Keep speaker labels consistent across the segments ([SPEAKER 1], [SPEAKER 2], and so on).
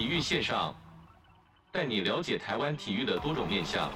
[SPEAKER 1] 体育线上，带你了解台湾体育的多种面向。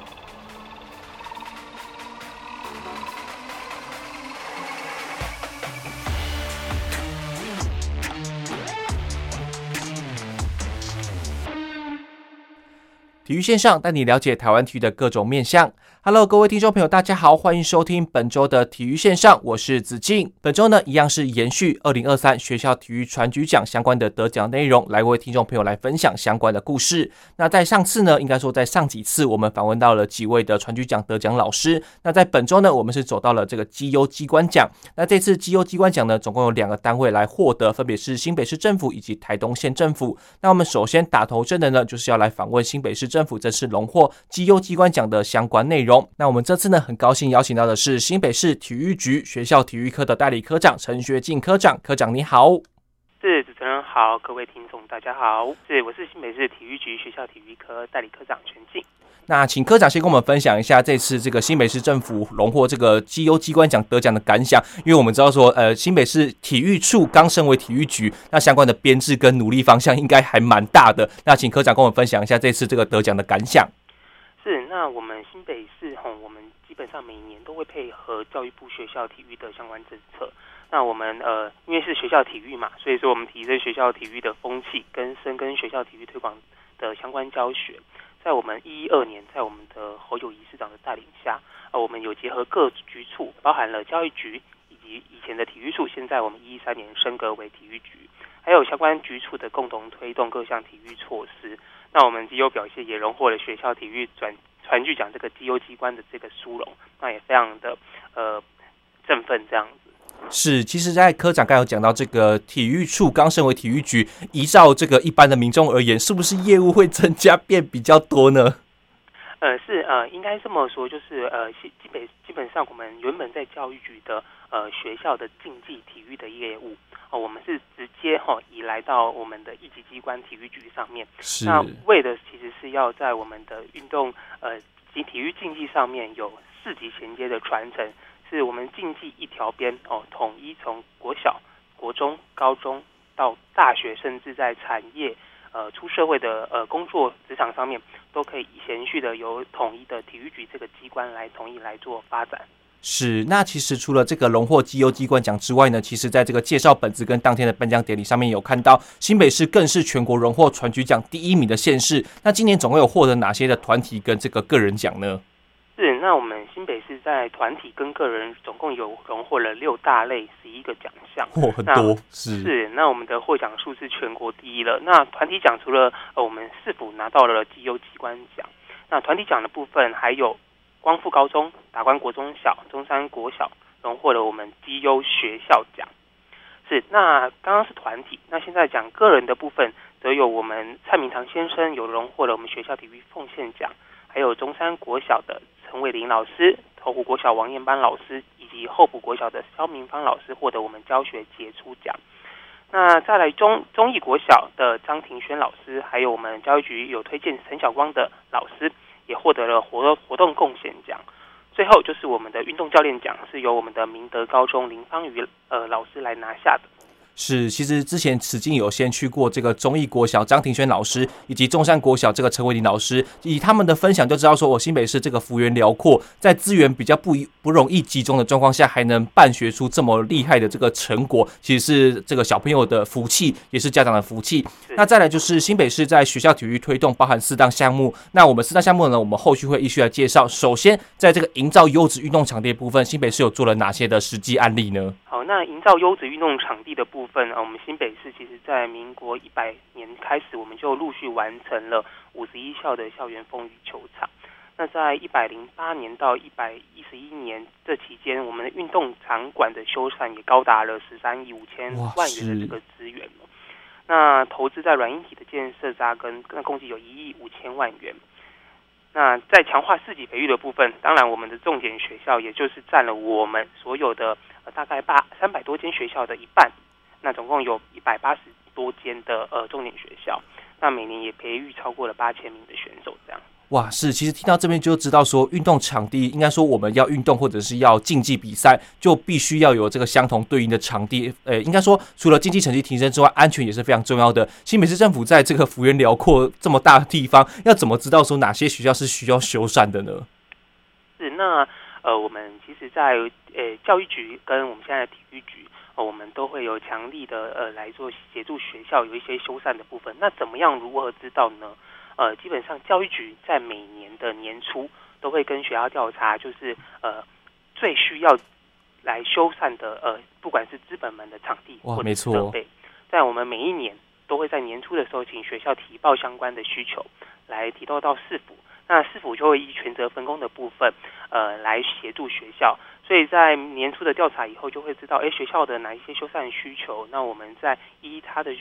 [SPEAKER 2] 体育线上带你了解台湾体育的各种面向。Hello，各位听众朋友，大家好，欢迎收听本周的体育线上，我是子敬。本周呢，一样是延续二零二三学校体育传举奖相关的得奖内容，来为听众朋友来分享相关的故事。那在上次呢，应该说在上几次，我们访问到了几位的传举奖得奖老师。那在本周呢，我们是走到了这个绩优机关奖。那这次绩优机关奖呢，总共有两个单位来获得，分别是新北市政府以及台东县政府。那我们首先打头阵的呢，就是要来访问新北市政府，这次荣获绩优机关奖的相关内容。那我们这次呢，很高兴邀请到的是新北市体育局学校体育科的代理科长陈学进科长。科长你好。
[SPEAKER 3] 是主持人好，各位听众大家好。是，我是新北市体育局学校体育科代理科长陈进。
[SPEAKER 2] 那请科长先跟我们分享一下这次这个新北市政府荣获这个绩优机关奖得奖的感想，因为我们知道说，呃，新北市体育处刚升为体育局，那相关的编制跟努力方向应该还蛮大的。那请科长跟我们分享一下这次这个得奖的感想。
[SPEAKER 3] 是，那我们新北市吼，我们基本上每年都会配合教育部学校体育的相关政策。那我们呃，因为是学校体育嘛，所以说我们提升学校体育的风气，跟深耕学校体育推广的相关教学。在我们一一二年，在我们的侯友宜市长的带领下，呃，我们有结合各局处，包含了教育局以及以前的体育处，现在我们一一三年升格为体育局，还有相关局处的共同推动各项体育措施。那我们绩优表现也荣获了学校体育转传具奖这个绩优机关的这个殊荣，那也非常的呃振奋这样子。
[SPEAKER 2] 是，其实，在科长刚有讲到这个体育处刚升为体育局，依照这个一般的民众而言，是不是业务会增加变比较多呢？
[SPEAKER 3] 呃，是呃，应该这么说，就是呃，基基本基本上我们原本在教育局的呃学校的竞技体育的业务。哦我们是直接哈移来到我们的一级机关体育局上面，
[SPEAKER 2] 是
[SPEAKER 3] 那为的其实是要在我们的运动呃及体育竞技上面有四级衔接的传承，是我们竞技一条边哦，统一从国小、国中、高中到大学，甚至在产业呃出社会的呃工作职场上面，都可以延续的由统一的体育局这个机关来统一来做发展。
[SPEAKER 2] 是，那其实除了这个荣获绩优机关奖之外呢，其实在这个介绍本子跟当天的颁奖典礼上面有看到，新北市更是全国荣获全局奖第一名的县市。那今年总共有获得哪些的团体跟这个个人奖呢？
[SPEAKER 3] 是，那我们新北市在团体跟个人总共有荣获了六大类十一个奖项，
[SPEAKER 2] 哦，很多是
[SPEAKER 3] 是。那我们的获奖数是全国第一了。那团体奖除了呃我们市府拿到了绩优机关奖，那团体奖的部分还有。光复高中、达观国中小、中山国小荣获了我们绩优学校奖。是，那刚刚是团体，那现在讲个人的部分，则有我们蔡明堂先生有荣获了我们学校体育奉献奖，还有中山国小的陈伟林老师、头湖国小王彦班老师以及后埔国小的肖明芳老师获得我们教学杰出奖。那再来中中义国小的张庭轩老师，还有我们教育局有推荐陈晓光的老师。也获得了活活动贡献奖，最后就是我们的运动教练奖，是由我们的明德高中林芳瑜呃老师来拿下的。
[SPEAKER 2] 是，其实之前史进有先去过这个中义国小张庭轩老师，以及中山国小这个陈伟林老师，以他们的分享就知道说，我新北市这个幅员辽阔，在资源比较不不容易集中的状况下，还能办学出这么厉害的这个成果，其实是这个小朋友的福气，也是家长的福气。那再来就是新北市在学校体育推动包含四大项目，那我们四大项目呢，我们后续会继续来介绍。首先，在这个营造优质运动场地的部分，新北市有做了哪些的实际案例呢？
[SPEAKER 3] 好，那营造优质运动场地的部分啊，我们新北市其实在民国一百年开始，我们就陆续完成了五十一校的校园风雨球场。那在一百零八年到一百一十一年这期间，我们的运动场馆的修缮也高达了十三亿五千万元的这个资源。那投资在软硬体的建设扎根，那共计有一亿五千万元。那在强化四级培育的部分，当然我们的重点学校，也就是占了我们所有的呃大概八三百多间学校的一半。那总共有一百八十多间的呃重点学校，那每年也培育超过了八千名的选手这样。
[SPEAKER 2] 哇，是，其实听到这边就知道说，运动场地应该说我们要运动或者是要竞技比赛，就必须要有这个相同对应的场地。呃，应该说除了竞技成绩提升之外，安全也是非常重要的。新北市政府在这个幅员辽阔这么大的地方，要怎么知道说哪些学校是需要修缮的呢？
[SPEAKER 3] 是，那呃，我们其实在，在呃教育局跟我们现在的体育局，呃，我们都会有强力的呃来做协助学校有一些修缮的部分。那怎么样如何知道呢？呃，基本上教育局在每年的年初都会跟学校调查，就是呃最需要来修缮的呃，不管是资本门的场地或者设备，在我们每一年都会在年初的时候请学校提报相关的需求，来提到到市府，那是否就会依权责分工的部分呃来协助学校，所以在年初的调查以后就会知道，哎，学校的哪一些修缮需求，那我们在依他的。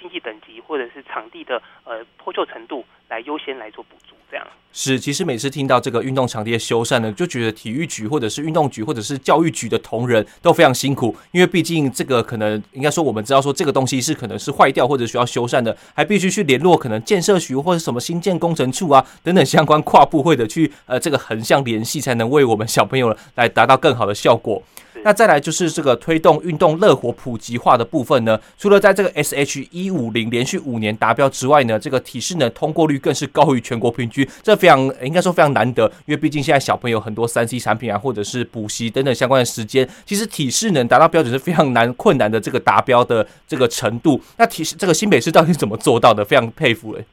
[SPEAKER 3] 经济等级或者是场地的呃破旧程度来优先来做补助，这样
[SPEAKER 2] 是。其实每次听到这个运动场地的修缮呢，就觉得体育局或者是运动局或者是教育局的同仁都非常辛苦，因为毕竟这个可能应该说我们知道说这个东西是可能是坏掉或者需要修缮的，还必须去联络可能建设局或者什么新建工程处啊等等相关跨部会的去呃这个横向联系，才能为我们小朋友来达到更好的效果。那再来就是这个推动运动乐活普及化的部分呢，除了在这个 SH 一五零连续五年达标之外呢，这个体适能通过率更是高于全国平均，这非常应该说非常难得，因为毕竟现在小朋友很多三 C 产品啊，或者是补习等等相关的时间，其实体适能达到标准是非常难困难的这个达标的这个程度。那体这个新北市到底怎么做到的？非常佩服诶。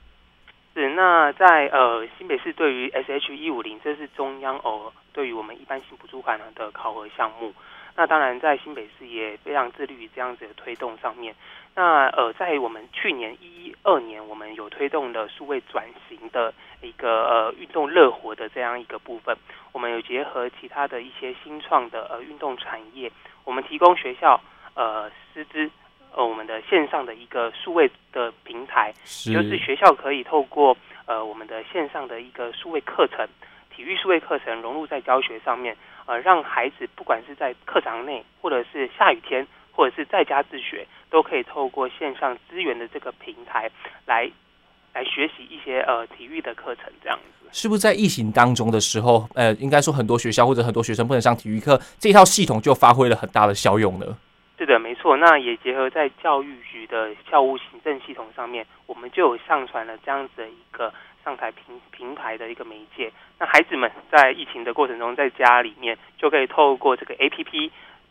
[SPEAKER 3] 是那在呃新北市对于 SH 一五零，这是中央哦对于我们一般性补助款的考核项目。那当然，在新北市也非常致力于这样子的推动上面。那呃，在我们去年一二年，我们有推动的数位转型的一个呃运动热活的这样一个部分，我们有结合其他的一些新创的呃运动产业，我们提供学校呃师资呃我们的线上的一个数位的平台，是就是学校可以透过呃我们的线上的一个数位课程，体育数位课程融入在教学上面。呃，让孩子不管是在课堂内，或者是下雨天，或者是在家自学，都可以透过线上资源的这个平台来来学习一些呃体育的课程，这样子。
[SPEAKER 2] 是不是在疫情当中的时候，呃，应该说很多学校或者很多学生不能上体育课，这套系统就发挥了很大的效用呢？
[SPEAKER 3] 是的，没错。那也结合在教育局的校务行政系统上面，我们就有上传了这样子的一个。上台平平台的一个媒介，那孩子们在疫情的过程中，在家里面就可以透过这个 APP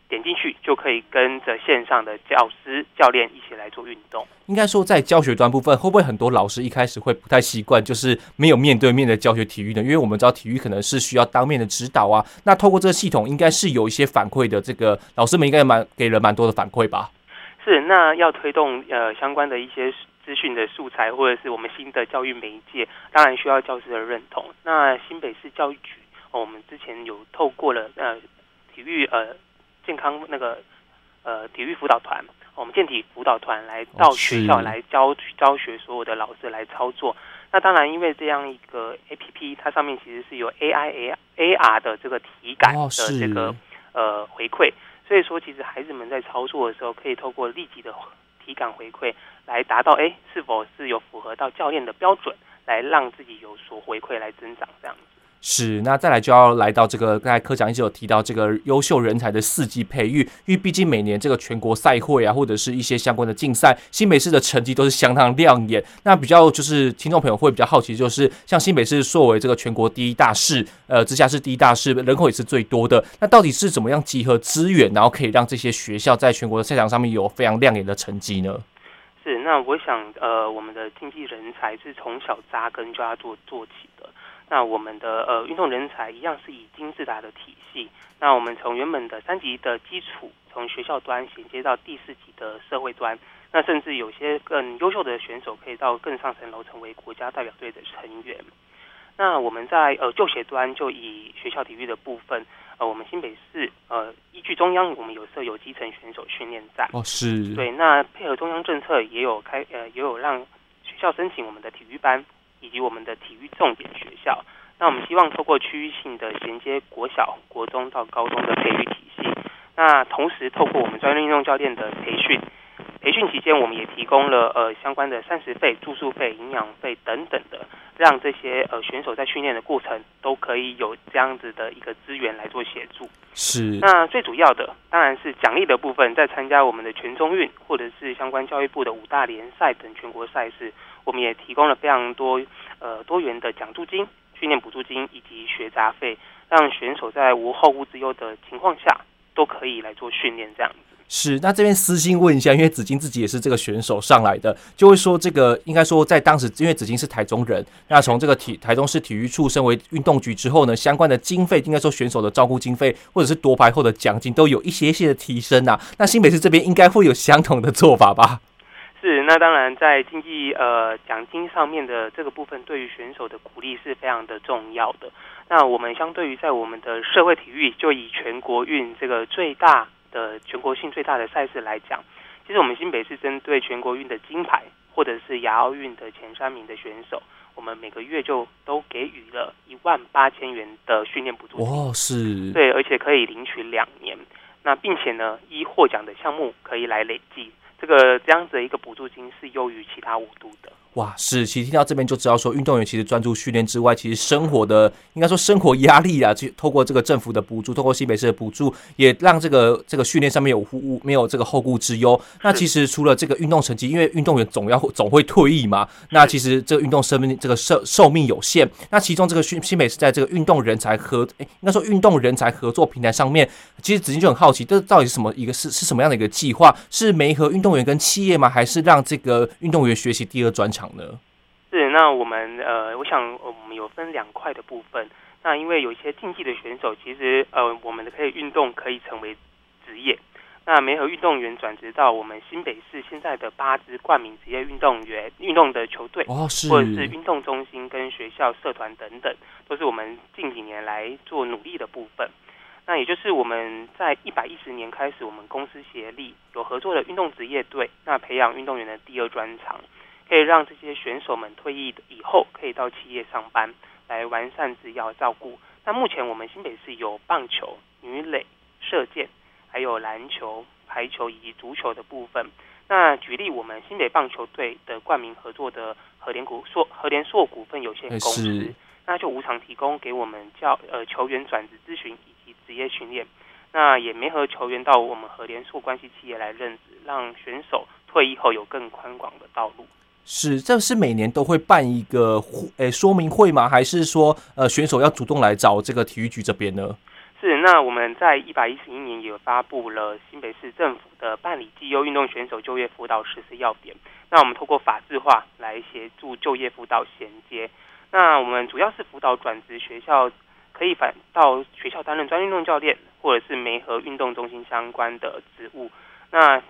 [SPEAKER 3] 点进去，就可以跟着线上的教师教练一起来做运动。
[SPEAKER 2] 应该说，在教学端部分，会不会很多老师一开始会不太习惯，就是没有面对面的教学体育呢？因为我们知道体育可能是需要当面的指导啊。那透过这个系统，应该是有一些反馈的。这个老师们应该蛮给了蛮多的反馈吧？
[SPEAKER 3] 是，那要推动呃相关的一些。资讯的素材，或者是我们新的教育媒介，当然需要教师的认同。那新北市教育局，哦，我们之前有透过了呃体育呃健康那个呃体育辅导团，我们健体辅导团来到学校来教教学所有的老师来操作。那当然，因为这样一个 APP，它上面其实是有 A I A A R 的这个体感的这个呃回馈，所以说其实孩子们在操作的时候，可以透过立即的。体感回馈来达到哎，是否是有符合到教练的标准，来让自己有所回馈来增长这样子。
[SPEAKER 2] 是，那再来就要来到这个刚才科长一直有提到这个优秀人才的四季培育，因为毕竟每年这个全国赛会啊，或者是一些相关的竞赛，新北市的成绩都是相当亮眼。那比较就是听众朋友会比较好奇，就是像新北市作为这个全国第一大市，呃，直辖市第一大市，人口也是最多的，那到底是怎么样集合资源，然后可以让这些学校在全国的赛场上面有非常亮眼的成绩呢？
[SPEAKER 3] 是，那我想，呃，我们的经济人才是从小扎根就要做做起。那我们的呃运动人才一样是以金字塔的体系，那我们从原本的三级的基础，从学校端衔接到第四级的社会端，那甚至有些更优秀的选手可以到更上层楼，成为国家代表队的成员。那我们在呃就学端就以学校体育的部分，呃我们新北市呃依据中央，我们有设有基层选手训练站
[SPEAKER 2] 哦，是
[SPEAKER 3] 对，那配合中央政策也有开呃也有让学校申请我们的体育班。以及我们的体育重点学校，那我们希望透过区域性的衔接国小、国中到高中的培育体系，那同时透过我们专业运动教练的培训，培训期间我们也提供了呃相关的膳食费、住宿费、营养费等等的，让这些呃选手在训练的过程都可以有这样子的一个资源来做协助。
[SPEAKER 2] 是。
[SPEAKER 3] 那最主要的当然是奖励的部分，在参加我们的全中运或者是相关教育部的五大联赛等全国赛事，我们也提供了非常多呃多元的奖助金、训练补助金以及学杂费，让选手在无后顾之忧的情况下都可以来做训练这样子。
[SPEAKER 2] 是，那这边私信问一下，因为子金自己也是这个选手上来的，就会说这个应该说在当时，因为子金是台中人，那从这个体台中市体育处升为运动局之后呢，相关的经费应该说选手的照顾经费或者是夺牌后的奖金都有一些些的提升啊。那新北市这边应该会有相同的做法吧？
[SPEAKER 3] 是，那当然在经济呃奖金上面的这个部分，对于选手的鼓励是非常的重要的。那我们相对于在我们的社会体育，就以全国运这个最大。的全国性最大的赛事来讲，其实我们新北市针对全国运的金牌或者是亚奥运的前三名的选手，我们每个月就都给予了一万八千元的训练补助金。
[SPEAKER 2] 哦，是，
[SPEAKER 3] 对，而且可以领取两年。那并且呢，依获奖的项目可以来累计，这个这样子的一个补助金是优于其他五度的。
[SPEAKER 2] 哇，是，其实听到这边就知道说，运动员其实专注训练之外，其实生活的应该说生活压力啊，就透过这个政府的补助，透过新北市的补助，也让这个这个训练上面有无没有这个后顾之忧。那其实除了这个运动成绩，因为运动员总要总会退役嘛，那其实这个运动生命这个寿寿命有限。那其中这个新新北市在这个运动人才合，诶，应该说运动人才合作平台上面，其实子金就很好奇，这到底是什么一个是是什么样的一个计划？是媒合运动员跟企业吗？还是让这个运动员学习第二专长？呢？
[SPEAKER 3] 是，那我们呃，我想我们有分两块的部分。那因为有一些竞技的选手，其实呃，我们的可以运动可以成为职业。那没有运动员转职到我们新北市现在的八支冠名职业运动员运动的球
[SPEAKER 2] 队，
[SPEAKER 3] 或者是运动中心跟学校社团等等，都是我们近几年来做努力的部分。那也就是我们在一百一十年开始，我们公司协力有合作的运动职业队，那培养运动员的第二专长。可以让这些选手们退役以后可以到企业上班，来完善职业照顾。那目前我们新北市有棒球、女垒、射箭，还有篮球、排球以及足球的部分。那举例，我们新北棒球队的冠名合作的和联股硕和联硕股份有限公司，那就无偿提供给我们教呃球员转职咨询以及职业训练。那也媒合球员到我们和联硕关系企业来任职，让选手退役后有更宽广的道路。
[SPEAKER 2] 是，这是每年都会办一个诶、说明会吗？还是说呃选手要主动来找这个体育局这边呢？
[SPEAKER 3] 是，那我们在一百一十一年也发布了新北市政府的办理绩优运动选手就业辅导实施要点。那我们透过法制化来协助就业辅导衔接。那我们主要是辅导转职学校，可以返到学校担任专运动教练，或者是媒合运动中心相关的职务。那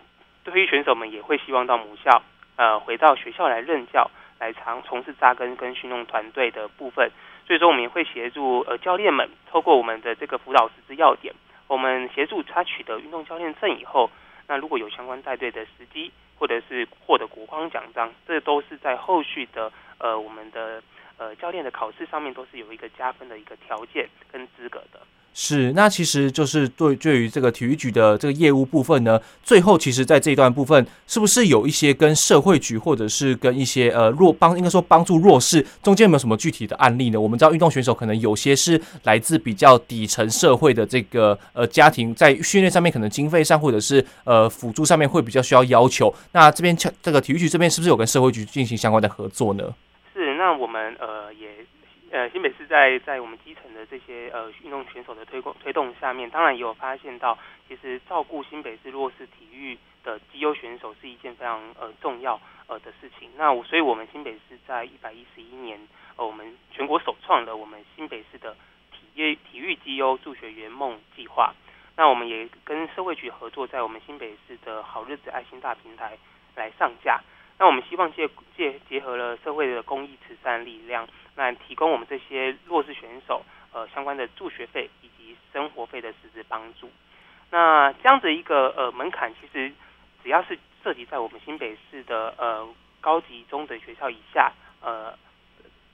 [SPEAKER 3] 对于选手们也会希望到母校。呃，回到学校来任教，来长从事扎根跟训练团队的部分。所以说，我们也会协助呃教练们，透过我们的这个辅导实施要点，我们协助他取得运动教练证以后，那如果有相关带队的时机，或者是获得国光奖章，这都是在后续的呃我们的呃教练的考试上面都是有一个加分的一个条件跟资格的。
[SPEAKER 2] 是，那其实就是对对于这个体育局的这个业务部分呢，最后其实在这一段部分，是不是有一些跟社会局或者是跟一些呃弱帮，应该说帮助弱势，中间有没有什么具体的案例呢？我们知道运动选手可能有些是来自比较底层社会的这个呃家庭，在训练上面可能经费上或者是呃辅助上面会比较需要要求。那这边这个体育局这边是不是有跟社会局进行相关的合作呢？
[SPEAKER 3] 是，那我们呃。呃，新北市在在我们基层的这些呃运动选手的推动推动下面，当然也有发现到，其实照顾新北市弱势体育的绩优选手是一件非常呃重要呃的事情。那我所以我们新北市在一百一十一年，呃，我们全国首创了我们新北市的体育体育绩优助学圆梦计划。那我们也跟社会局合作，在我们新北市的好日子爱心大平台来上架。那我们希望借借结合了社会的公益慈善力量。那提供我们这些弱势选手，呃，相关的助学费以及生活费的实质帮助。那这样子一个呃门槛，其实只要是涉及在我们新北市的呃高级中等学校以下，呃，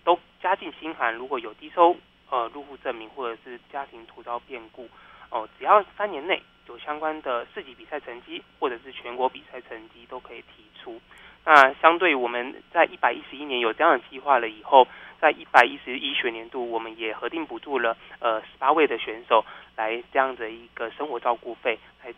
[SPEAKER 3] 都家境清寒，如果有低收呃入户证明或者是家庭突遭变故，哦、只要三年内有相关的市级比赛成绩或者是全国比赛成绩都可以提出。那相对我们在一百一十一年有这样的计划了以后，在一百一十一学年度，我们也核定补助了呃十八位的选手来这样的一个生活照顾费，来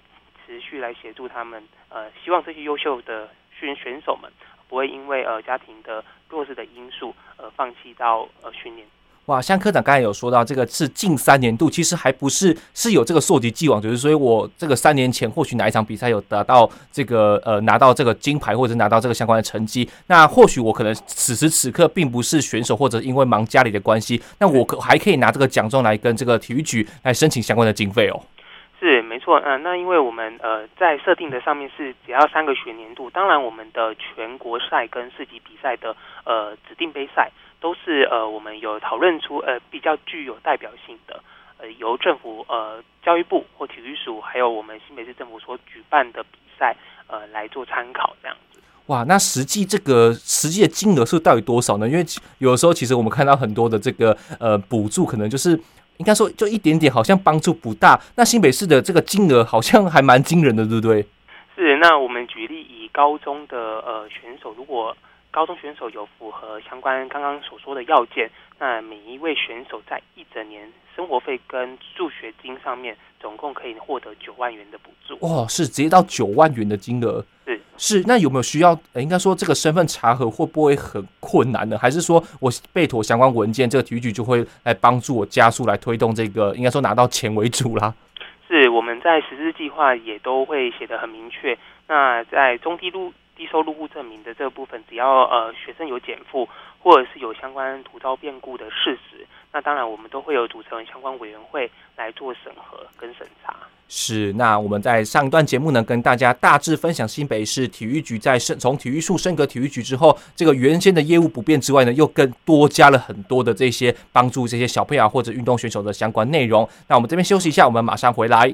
[SPEAKER 3] 持续来协助他们。呃，希望这些优秀的选选手们不会因为呃家庭的弱势的因素而放弃到呃训练。
[SPEAKER 2] 哇，像科长刚才有说到，这个是近三年度，其实还不是是有这个溯及既往，就是所以我这个三年前或许哪一场比赛有得到这个呃拿到这个金牌，或者拿到这个相关的成绩，那或许我可能此时此刻并不是选手，或者因为忙家里的关系，那我可还可以拿这个奖状来跟这个体育局来申请相关的经费哦。
[SPEAKER 3] 是没错，嗯、那因为我们呃在设定的上面是只要三个学年度，当然我们的全国赛跟市级比赛的呃指定杯赛。都是呃，我们有讨论出呃比较具有代表性的，呃由政府呃教育部或体育署，还有我们新北市政府所举办的比赛，呃来做参考这样子。
[SPEAKER 2] 哇，那实际这个实际的金额是到底多少呢？因为有的时候其实我们看到很多的这个呃补助，可能就是应该说就一点点，好像帮助不大。那新北市的这个金额好像还蛮惊人的，对不对？
[SPEAKER 3] 是。那我们举例以高中的呃选手，如果高中选手有符合相关刚刚所说的要件，那每一位选手在一整年生活费跟助学金上面，总共可以获得九万元的补助。
[SPEAKER 2] 哇，是直接到九万元的金额？
[SPEAKER 3] 是
[SPEAKER 2] 是。那有没有需要？应该说这个身份查核会不会很困难呢？还是说我备妥相关文件，这个体育局就会来帮助我加速来推动这个？应该说拿到钱为主啦。
[SPEAKER 3] 是，我们在实施计划也都会写得很明确。那在中低路。低收入户证明的这个部分，只要呃学生有减负，或者是有相关突遭变故的事实，那当然我们都会有组成相关委员会来做审核跟审查。
[SPEAKER 2] 是，那我们在上一段节目呢，跟大家大致分享新北市体育局在升从体育处升格体育局之后，这个原先的业务不变之外呢，又更多加了很多的这些帮助这些小朋友或者运动选手的相关内容。那我们这边休息一下，我们马上回来。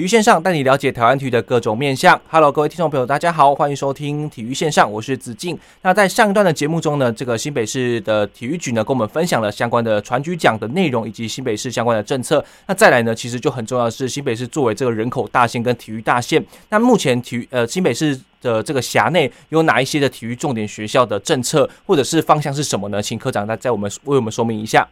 [SPEAKER 2] 体育线上带你了解台湾体育的各种面向。Hello，各位听众朋友，大家好，欢迎收听体育线上，我是子敬。那在上一段的节目中呢，这个新北市的体育局呢，跟我们分享了相关的传局奖的内容以及新北市相关的政策。那再来呢，其实就很重要的是新北市作为这个人口大县跟体育大县，那目前体育呃新北市的这个辖内有哪一些的体育重点学校的政策或者是方向是什么呢？请科长再在我们为我们说明一下。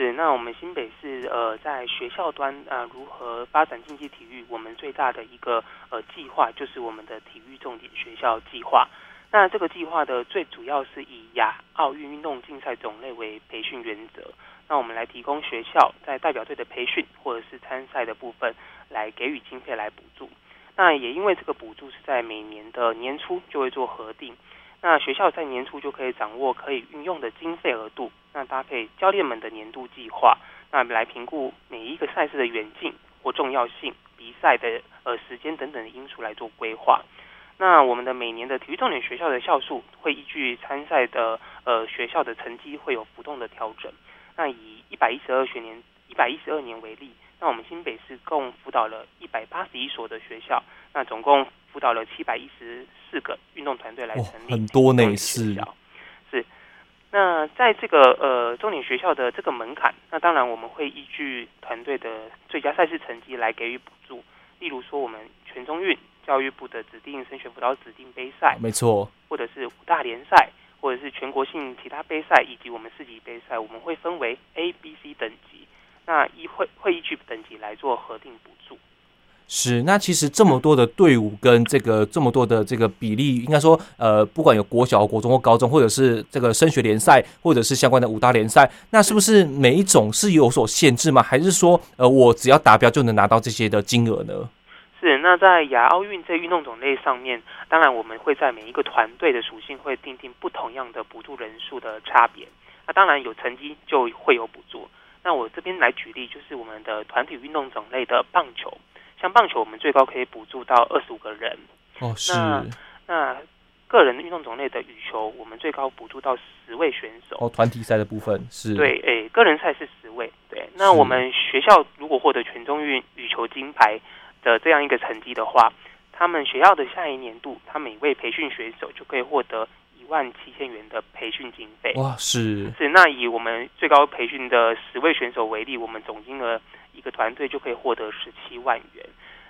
[SPEAKER 3] 是，那我们新北市呃，在学校端啊、如何发展竞技体育？我们最大的一个呃计划就是我们的体育重点学校计划。那这个计划的最主要是以亚奥运运动竞赛种类为培训原则。那我们来提供学校在代表队的培训或者是参赛的部分，来给予经费来补助。那也因为这个补助是在每年的年初就会做核定。那学校在年初就可以掌握可以运用的经费额度，那搭配教练们的年度计划，那来评估每一个赛事的远近或重要性、比赛的呃时间等等的因素来做规划。那我们的每年的体育重点学校的校数会依据参赛的呃学校的成绩会有浮动的调整。那以一百一十二学年、一百一十二年为例，那我们新北市共辅导了一百八十一所的学校，那总共。辅导了七百一十四个运动团队来成立，
[SPEAKER 2] 很多呢，是。
[SPEAKER 3] 是，那在这个呃重点学校的这个门槛，那当然我们会依据团队的最佳赛事成绩来给予补助。例如说，我们全中运教育部的指定升学辅导指定杯赛，
[SPEAKER 2] 没错，
[SPEAKER 3] 或者是五大联赛，或者是全国性其他杯赛，以及我们市级杯赛，我们会分为 A、B、C 等级，那依会会依据等级来做核定补助。
[SPEAKER 2] 是，那其实这么多的队伍跟这个这么多的这个比例，应该说，呃，不管有国小、国中或高中，或者是这个升学联赛，或者是相关的五大联赛，那是不是每一种是有所限制吗？还是说，呃，我只要达标就能拿到这些的金额呢？
[SPEAKER 3] 是，那在亚奥运这运动种类上面，当然我们会在每一个团队的属性会订定不同样的补助人数的差别。那当然有成绩就会有补助。那我这边来举例，就是我们的团体运动种类的棒球。像棒球，我们最高可以补助到二十五个人。
[SPEAKER 2] 哦，是。
[SPEAKER 3] 那那个人运动种类的羽球，我们最高补助到十位选手。
[SPEAKER 2] 哦，团体赛的部分是。
[SPEAKER 3] 对，诶、欸，个人赛是十位。对，那我们学校如果获得全中运羽球金牌的这样一个成绩的话，他们学校的下一年度，他每位培训选手就可以获得一万七千元的培训经费。
[SPEAKER 2] 哇，是。
[SPEAKER 3] 是，那以我们最高培训的十位选手为例，我们总金额。一个团队就可以获得十七万元，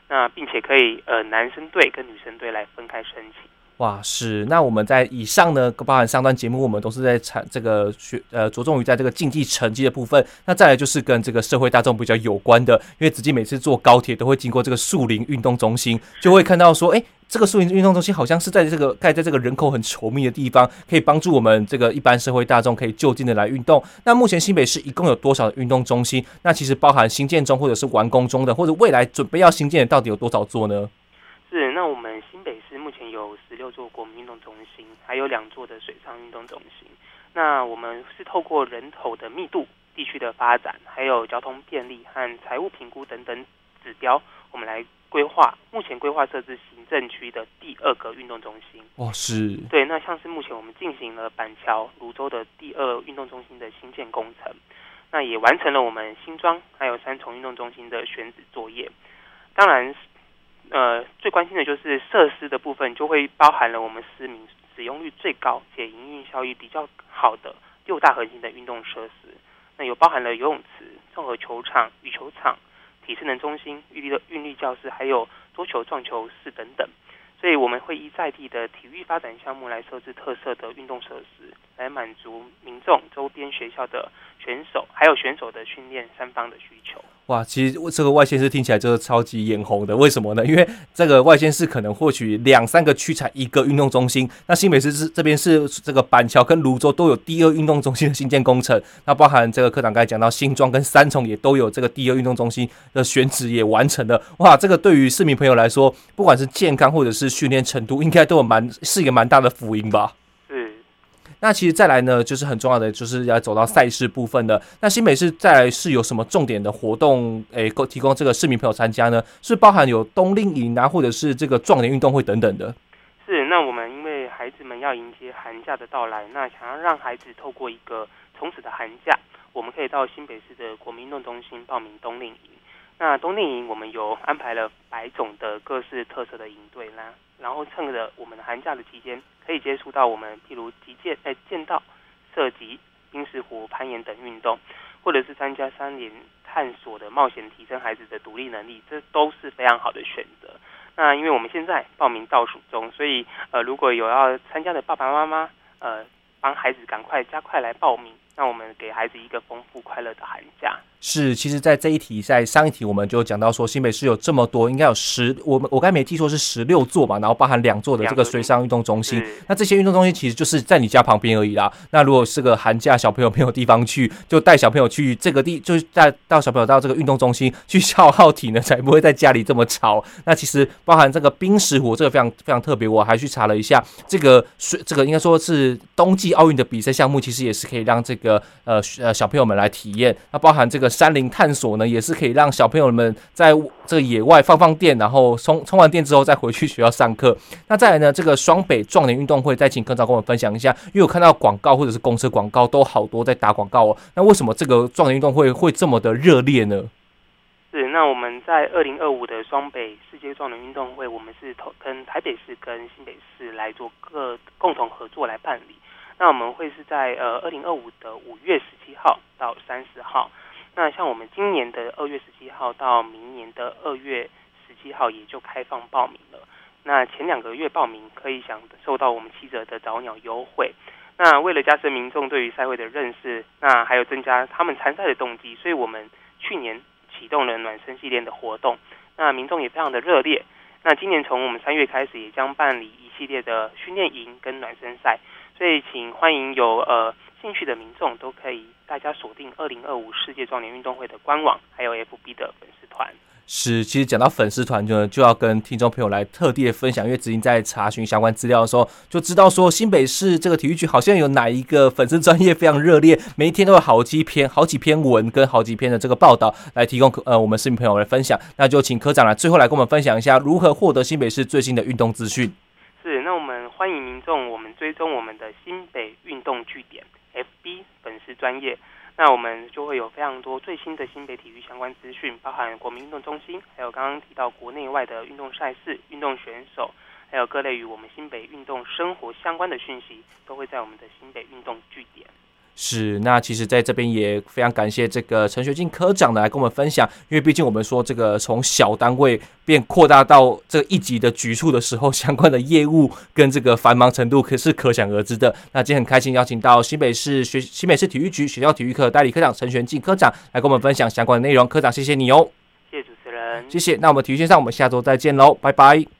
[SPEAKER 3] 那并且可以呃男生队跟女生队来分开申请。
[SPEAKER 2] 哇，是。那我们在以上呢，包含上段节目，我们都是在产这个学呃着重于在这个竞技成绩的部分。那再来就是跟这个社会大众比较有关的，因为子靖每次坐高铁都会经过这个树林运动中心，就会看到说，哎。这个树林运动中心好像是在这个盖在这个人口很稠密的地方，可以帮助我们这个一般社会大众可以就近的来运动。那目前新北市一共有多少运动中心？那其实包含新建中或者是完工中的，或者未来准备要新建的，到底有多少座呢？
[SPEAKER 3] 是，那我们新北市目前有十六座国民运动中心，还有两座的水上运动中心。那我们是透过人口的密度、地区的发展，还有交通便利和财务评估等等指标，我们来。规划目前规划设置行政区的第二个运动中心
[SPEAKER 2] 哦，是
[SPEAKER 3] 对。那像是目前我们进行了板桥、泸州的第二运动中心的新建工程，那也完成了我们新庄还有三重运动中心的选址作业。当然，呃，最关心的就是设施的部分，就会包含了我们市民使用率最高且营运效益比较好的六大核心的运动设施。那有包含了游泳池、综合球场、羽球场。体适能中心、运力的韵律教室，还有桌球、撞球室等等，所以我们会依在地的体育发展项目来设置特色的运动设施，来满足民众、周边学校的选手，还有选手的训练三方的需求。
[SPEAKER 2] 哇，其实这个外县市听起来就是超级眼红的，为什么呢？因为这个外县市可能获取两三个区才一个运动中心，那新北市是这边是这个板桥跟泸州都有第二运动中心的新建工程，那包含这个科长刚才讲到新庄跟三重也都有这个第二运动中心的选址也完成了。哇，这个对于市民朋友来说，不管是健康或者是训练程度，应该都有蛮是一个蛮大的福音吧。那其实再来呢，就是很重要的，就是要走到赛事部分的。那新北市再来是有什么重点的活动，诶，够提供这个市民朋友参加呢？是包含有冬令营啊，或者是这个壮年运动会等等的。
[SPEAKER 3] 是，那我们因为孩子们要迎接寒假的到来，那想要让孩子透过一个充实的寒假，我们可以到新北市的国民运动中心报名冬令营。那冬令营我们有安排了百种的各式特色的营队啦，然后趁着我们寒假的期间，可以接触到我们譬如击剑、哎剑道、射击、冰石湖攀岩等运动，或者是参加山林探索的冒险，提升孩子的独立能力，这都是非常好的选择。那因为我们现在报名倒数中，所以呃如果有要参加的爸爸妈妈，呃帮孩子赶快加快来报名，让我们给孩子一个丰富快乐的寒假。
[SPEAKER 2] 是，其实，在这一题，在上一题，我们就讲到说，新北市有这么多，应该有十，我们我刚才没记错是十六座嘛，然后包含两座的这个水上运动中心。那这些运动中心其实就是在你家旁边而已啦。那如果是个寒假，小朋友没有地方去，就带小朋友去这个地，就是带到小朋友到这个运动中心去消耗体能，才不会在家里这么吵。那其实包含这个冰石湖，这个非常非常特别，我还去查了一下，这个水，这个应该说是冬季奥运的比赛项目，其实也是可以让这个呃呃小朋友们来体验。那包含这个。山林探索呢，也是可以让小朋友们在这个野外放放电，然后充充完电之后再回去学校上课。那再来呢，这个双北壮年运动会，再请科长跟我们分享一下，因为我看到广告或者是公车广告都好多在打广告哦。那为什么这个壮年运动会会这么的热烈呢？
[SPEAKER 3] 是，那我们在二零二五的双北世界壮年运动会，我们是投跟台北市跟新北市来做各共同合作来办理。那我们会是在呃二零二五的五月十七号到三十号。那像我们今年的二月十七号到明年的二月十七号也就开放报名了。那前两个月报名可以享受到我们七折的早鸟优惠。那为了加深民众对于赛会的认识，那还有增加他们参赛的动机，所以我们去年启动了暖身系列的活动。那民众也非常的热烈。那今年从我们三月开始，也将办理一系列的训练营跟暖身赛，所以请欢迎有呃兴趣的民众都可以大家锁定二零二五世界壮年运动会的官网，还有 FB 的粉丝团。
[SPEAKER 2] 是，其实讲到粉丝团就就要跟听众朋友来特地的分享，因为子英在查询相关资料的时候，就知道说新北市这个体育局好像有哪一个粉丝专业非常热烈，每一天都有好几篇、好几篇文跟好几篇的这个报道来提供呃我们市民朋友来分享。那就请科长来最后来跟我们分享一下如何获得新北市最新的运动资讯。
[SPEAKER 3] 是，那我们欢迎民众，我们追踪我们的新北运动据点专业。那我们就会有非常多最新的新北体育相关资讯，包含国民运动中心，还有刚刚提到国内外的运动赛事、运动选手，还有各类与我们新北运动生活相关的讯息，都会在我们的新北运动据点。
[SPEAKER 2] 是，那其实在这边也非常感谢这个陈学进科长的来跟我们分享，因为毕竟我们说这个从小单位变扩大到这一级的局处的时候，相关的业务跟这个繁忙程度可是可想而知的。那今天很开心邀请到新北市学新北市体育局学校体育科代理科长陈学进科长来跟我们分享相关的内容。科长，谢谢你哦。
[SPEAKER 3] 谢谢主持人。
[SPEAKER 2] 谢谢。那我们体育线上，我们下周再见喽，拜拜。